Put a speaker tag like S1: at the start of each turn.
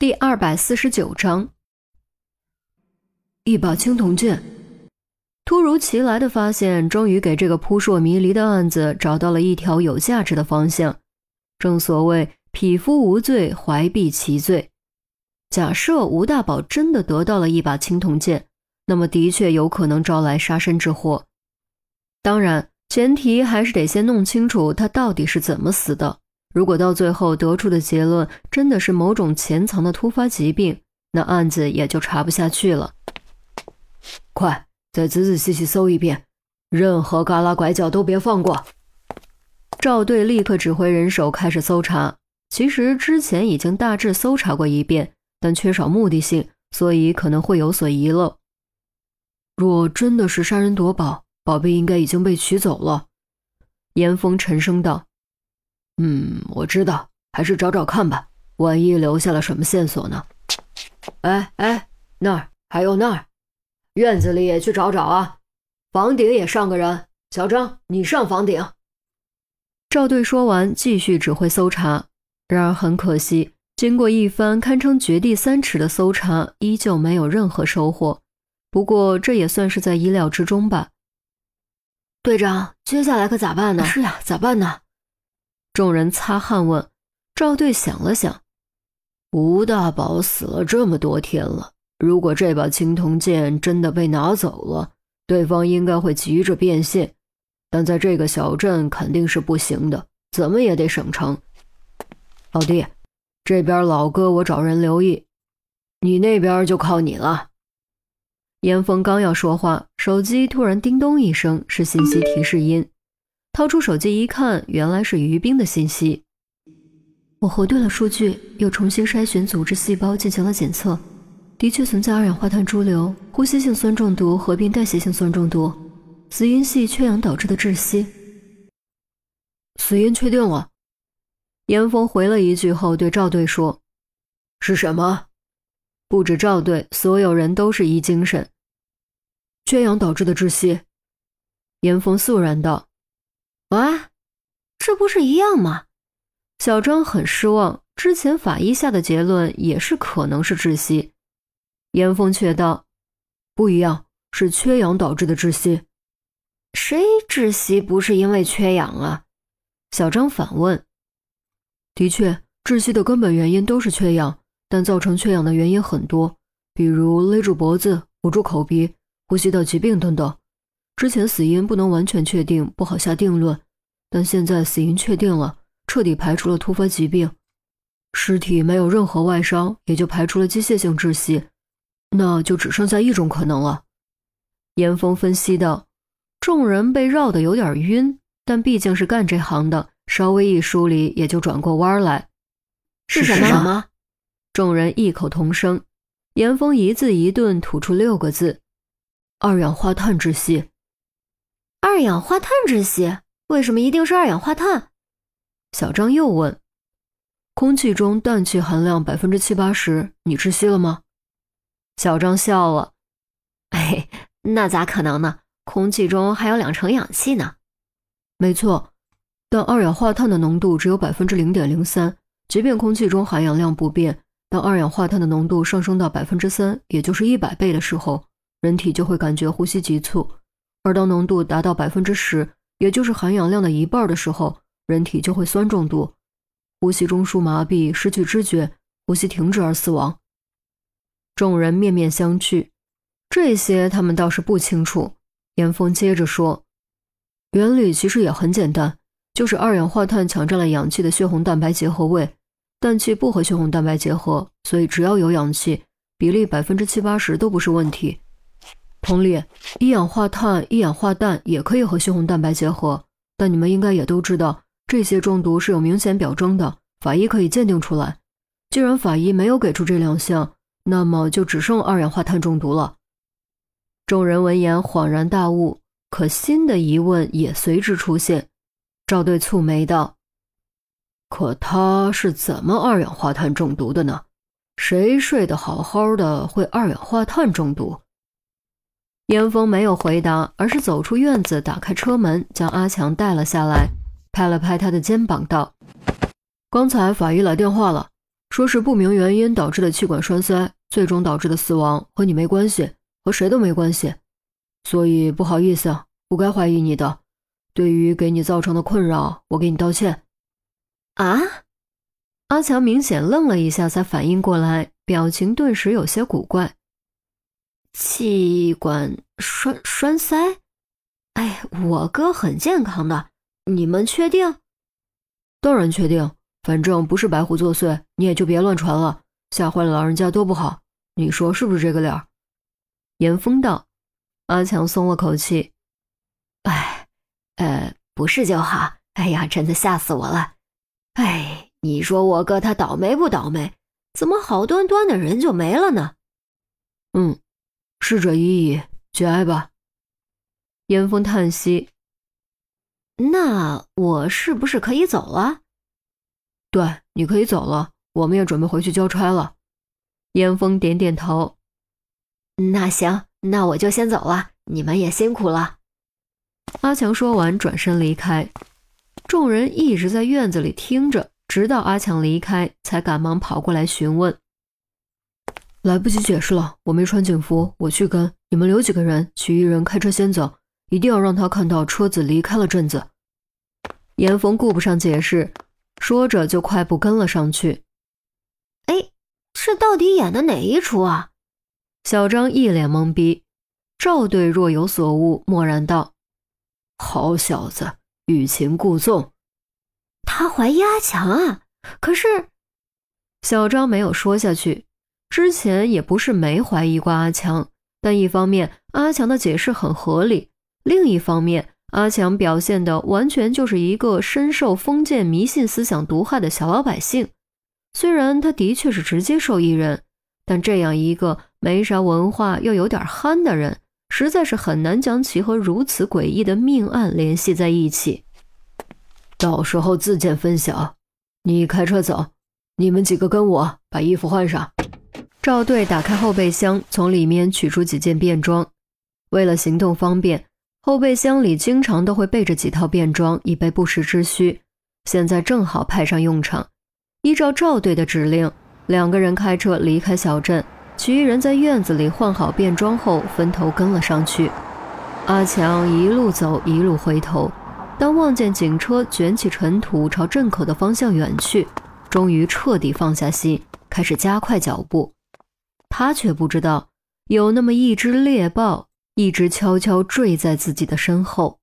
S1: 第二百四十九章，一把青铜剑。突如其来的发现，终于给这个扑朔迷离的案子找到了一条有价值的方向。正所谓“匹夫无罪，怀璧其罪”。假设吴大宝真的得到了一把青铜剑，那么的确有可能招来杀身之祸。当然，前提还是得先弄清楚他到底是怎么死的。如果到最后得出的结论真的是某种潜藏的突发疾病，那案子也就查不下去了。
S2: 快，再仔仔细细搜一遍，任何旮旯拐角都别放过。
S1: 赵队立刻指挥人手开始搜查。其实之前已经大致搜查过一遍，但缺少目的性，所以可能会有所遗漏。
S2: 若真的是杀人夺宝，宝贝应该已经被取走了。
S1: 严峰沉声道。
S2: 嗯，我知道，还是找找看吧，万一留下了什么线索呢？哎哎，那儿还有那儿，院子里也去找找啊，房顶也上个人。小张，你上房顶。
S1: 赵队说完，继续指挥搜查。然而很可惜，经过一番堪称掘地三尺的搜查，依旧没有任何收获。不过这也算是在意料之中吧。
S3: 队长，接下来可咋办呢？
S2: 是呀，咋办呢？
S1: 众人擦汗问：“赵队想了想，
S2: 吴大宝死了这么多天了，如果这把青铜剑真的被拿走了，对方应该会急着变现，但在这个小镇肯定是不行的，怎么也得省城。老弟，这边老哥我找人留意，你那边就靠你了。”
S1: 严峰刚要说话，手机突然叮咚一声，是信息提示音。掏出手机一看，原来是于冰的信息。
S4: 我核对了数据，又重新筛选组织细胞进行了检测，的确存在二氧化碳潴留、呼吸性酸中毒合并代谢性酸中毒，死因系缺氧导致的窒息。
S2: 死因确定了。
S1: 严峰回了一句后，对赵队说：“
S2: 是什么？”
S1: 不止赵队，所有人都是一精神。
S2: 缺氧导致的窒息。
S1: 严峰肃然道。
S3: 啊，这不是一样吗？
S1: 小张很失望，之前法医下的结论也是可能是窒息。严峰却道：“
S2: 不一样，是缺氧导致的窒息。
S3: 谁窒息不是因为缺氧啊？”
S1: 小张反问。
S2: 的确，窒息的根本原因都是缺氧，但造成缺氧的原因很多，比如勒住脖子、捂住口鼻、呼吸道疾病等等。之前死因不能完全确定，不好下定论，但现在死因确定了，彻底排除了突发疾病，尸体没有任何外伤，也就排除了机械性窒息，那就只剩下一种可能了。
S1: 严峰分析道。众人被绕得有点晕，但毕竟是干这行的，稍微一梳理也就转过弯来。
S3: 是什么？
S1: 众人异口同声。严峰一字一顿吐出六个字：
S2: 二氧化碳窒息。
S3: 二氧化碳窒息？为什么一定是二氧化碳？
S1: 小张又问。
S2: 空气中氮气含量百分之七八十，你窒息了吗？
S1: 小张笑了。
S3: 哎，那咋可能呢？空气中还有两成氧气呢。
S2: 没错，但二氧化碳的浓度只有百分之零点零三。即便空气中含氧量不变，当二氧化碳的浓度上升到百分之三，也就是一百倍的时候，人体就会感觉呼吸急促。而当浓度达到百分之十，也就是含氧量的一半的时候，人体就会酸中毒，呼吸中枢麻痹，失去知觉，呼吸停止而死亡。
S1: 众人面面相觑，这些他们倒是不清楚。严峰接着说：“
S2: 原理其实也很简单，就是二氧化碳抢占了氧气的血红蛋白结合位，氮气不和血红蛋白结合，所以只要有氧气，比例百分之七八十都不是问题。”同理，一氧化碳、一氧化氮也可以和血红蛋白结合，但你们应该也都知道，这些中毒是有明显表征的，法医可以鉴定出来。既然法医没有给出这两项，那么就只剩二氧化碳中毒了。
S1: 众人闻言恍然大悟，可新的疑问也随之出现。赵队蹙眉道：“
S2: 可他是怎么二氧化碳中毒的呢？谁睡得好好的会二氧化碳中毒？”
S1: 严峰没有回答，而是走出院子，打开车门，将阿强带了下来，拍了拍他的肩膀，道：“
S2: 刚才法医来电话了，说是不明原因导致的气管栓塞，最终导致的死亡，和你没关系，和谁都没关系。所以不好意思啊，不该怀疑你的。对于给你造成的困扰，我给你道歉。
S3: 啊！
S1: 阿强明显愣了一下，才反应过来，表情顿时有些古怪。
S3: 气管栓栓塞？哎，我哥很健康的，你们确定？
S2: 当然确定。反正不是白虎作祟，你也就别乱传了，吓坏了老人家多不好。你说是不是这个理儿？
S1: 严峰道。阿强松了口气。
S3: 哎，呃，不是就好。哎呀，真的吓死我了。哎，你说我哥他倒霉不倒霉？怎么好端端的人就没了呢？
S2: 嗯，逝者已矣，节哀吧。
S1: 严峰叹息。
S3: 那我是不是可以走了？
S2: 对，你可以走了，我们也准备回去交差了。
S1: 严峰点点头。
S3: 那行，那我就先走了，你们也辛苦了。
S1: 阿强说完，转身离开。众人一直在院子里听着，直到阿强离开，才赶忙跑过来询问。
S2: 来不及解释了，我没穿警服，我去跟你们留几个人，其余人开车先走，一定要让他看到车子离开了镇子。
S1: 严峰顾不上解释。说着，就快步跟了上去。
S3: 哎，这到底演的哪一出啊？
S1: 小张一脸懵逼。赵队若有所悟，默然道：“
S2: 好小子，欲擒故纵。
S3: 他怀疑阿强啊？可是……”
S1: 小张没有说下去。之前也不是没怀疑过阿强，但一方面阿强的解释很合理，另一方面。阿强表现的完全就是一个深受封建迷信思想毒害的小老百姓。虽然他的确是直接受益人，但这样一个没啥文化又有点憨的人，实在是很难将其和如此诡异的命案联系在一起。
S2: 到时候自见分晓。你开车走，你们几个跟我把衣服换上。
S1: 赵队打开后备箱，从里面取出几件便装，为了行动方便。后备箱里经常都会备着几套便装，以备不时之需。现在正好派上用场。依照赵队的指令，两个人开车离开小镇，其余人在院子里换好便装后，分头跟了上去。阿强一路走，一路回头。当望见警车卷起尘土朝镇口的方向远去，终于彻底放下心，开始加快脚步。他却不知道，有那么一只猎豹。一直悄悄坠在自己的身后。